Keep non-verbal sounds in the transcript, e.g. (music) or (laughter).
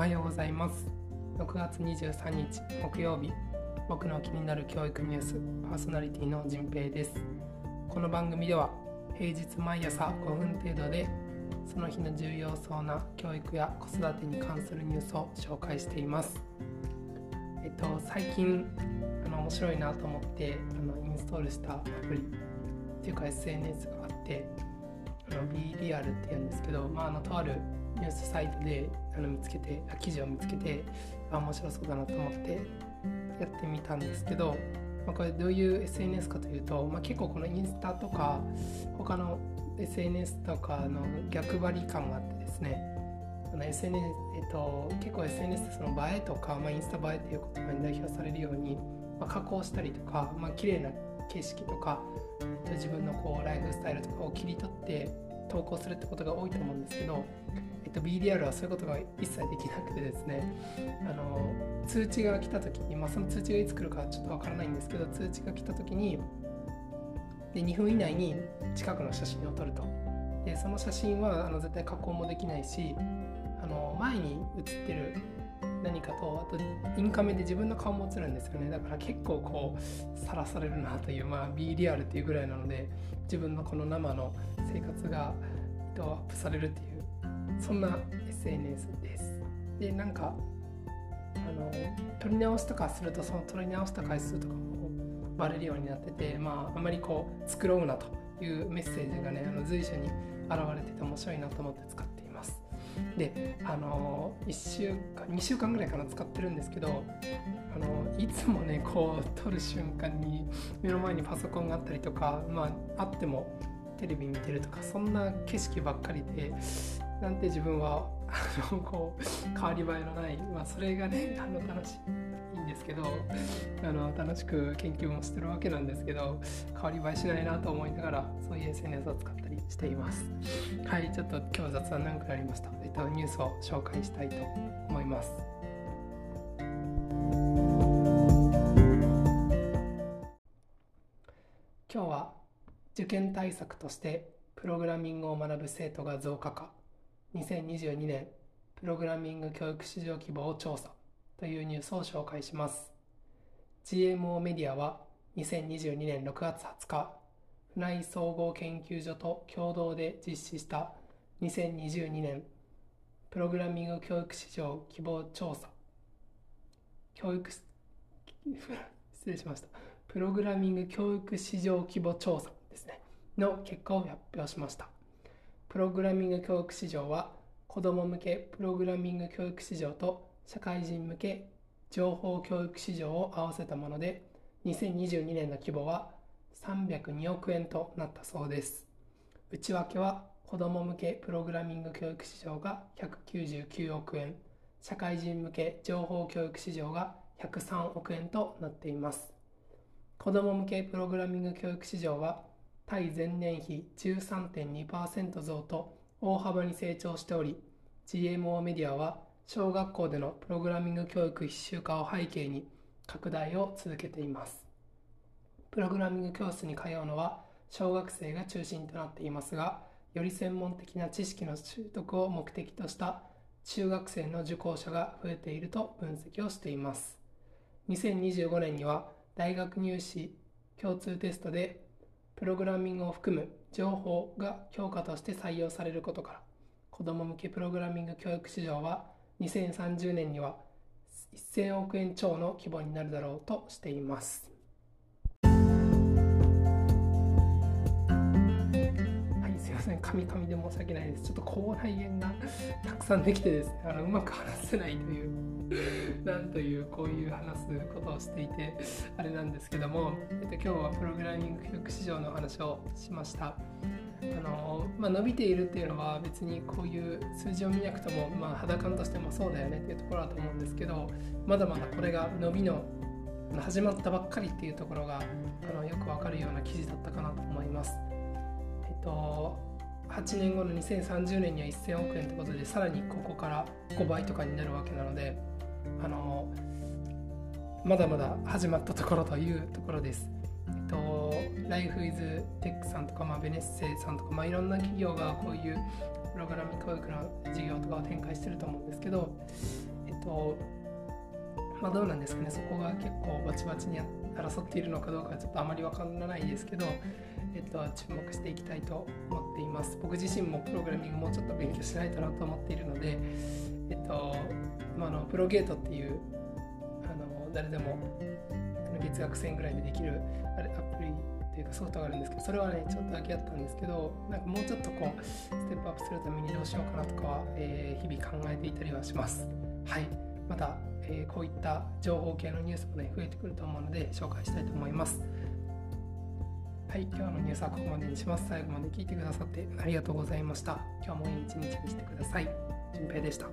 おはようございます。6月23日木曜日僕の気になる教育ニュースパーソナリティのじんぺいです。この番組では平日毎朝5分程度でその日の重要そうな教育や子育てに関するニュースを紹介しています。えっと最近あの面白いなと思ってあのインストールしたアプリっていうか SNS があってあの B リアルって言うんですけど、まあ、あのとあるニュースサイトであの見つけて記事を見つけて面白そうだなと思ってやってみたんですけど、まあ、これどういう SNS かというと、まあ、結構このインスタとか他の SNS とかの逆張り感があってですね SNS、えっと、結構 SNS その映えとか、まあ、インスタ映えっていう言葉に代表されるように、まあ、加工したりとか、まあ綺麗な景色とか、自分のこうライフスタイルとかを切り取って投稿するってことが多いと思うんですけど、っと、BDR はそういうことが一切できなくてですねあの通知が来た時に、まあ、その通知がいつ来るかちょっとわからないんですけど通知が来た時にで2分以内に近くの写真を撮ると。でその写真はあの絶対加工もできないしあの前に写ってる何かとあとインカメで自分の顔も映るんですよね。だから結構こうさらされるなというまあ B リアルっていうぐらいなので自分のこの生の生活がアップされるっていうそんな SNS です。でなんかあの撮り直しとかするとその撮り直した回数とかもバレるようになっててまああまりこう作ろうなというメッセージがねあの随所に現れてて面白いなと思って使っています。であの1週間2週間ぐらいかな使ってるんですけどあのいつもねこう撮る瞬間に目の前にパソコンがあったりとかまああってもテレビ見てるとかそんな景色ばっかりでなんて自分はあのこう変わり映えのない、まあ、それがねあの楽しいんですけどあの楽しく研究もしてるわけなんですけど変わり映えしないなと思いながらそういう SNS を使ったりしています。はいちょっと今日雑談長くなりました、えっと、ニュースを紹介したいと思います。今日は受験対策としてプログラミングを学ぶ生徒が増加か2022年プログラミング教育市場規模を調査というニュースを紹介します。GMO メディアは2022年6月20日船井総合研究所と共同で実施した2022年プログラミング教育市場規模調査。教育 (laughs) 失礼しました。プログラミング教育市場規模調査ですね。の結果を発表しました。プログラミング教育市場は子ども向けプログラミング教育市場と社会人向け情報教育市場を合わせたもので2022年の規模は302億円となったそうです。内訳は子ども向けプログラミング教育市場が199億円社会人向け情報教育市場が103億円となっています。子ども向けプログラミング教育市場は対前年比13.2%増と大幅に成長しており GMO メディアは小学校でのプログラミング教育必修化を背景に拡大を続けています。プログラミング教室に通うのは小学生が中心となっていますがより専門的な知識の習得を目的とした中学生の受講者が増えていると分析をしています。2025年には大学入試共通テストでプログラミングを含む情報が教科として採用されることから子ども向けプログラミング教育市場は2030年には1000億円超の規模になるだろうとしています。はいすいません神々で申し訳ないですちょっと口内炎がたくさんできてですねあのうまく話せないという (laughs) なんというこういう話すことをしていてあれなんですけども、えっと、今日はプログラミング教育市場の話をしました。あのまあ、伸びているっていうのは別にこういう数字を見なくとも、まあ、肌感としてもそうだよねっていうところだと思うんですけどまだまだこれが伸びの始まったばっかりっていうところがあのよくわかるような記事だったかなと思います。えっと8年後の2030年には1000億円ってことでさらにここから5倍とかになるわけなのであのまだまだ始まったところというところです。えっと、ライフイズテックさんとか、まあ、ベネッセさんとか、まあ、いろんな企業がこういうプログラミング教育の事業とかを展開してると思うんですけど、えっとまあ、どうなんですかねそこが結構バチバチに争っているのかどうかちょっとあまり分からないですけど、えっと、注目していきたいと思っています。僕自身もプログラミングもうちょっと勉強しないとなと思っているので、えっとまあ、のプロゲートっていうあの誰でも月額1000円ぐらいでできるあれアプリというかソフトがあるんですけどそれはねちょっとだけあったんですけどなんかもうちょっとこうステップアップするためにどうしようかなとかは、えー、日々考えていたりはします。はい。また、えー、こういった情報系のニュースもね増えてくると思うので紹介したいと思います。はい、今日のニュースはここまでにします。最後まで聞いてくださってありがとうございました。今日もいい一日にしてください。じゅんぺいでした。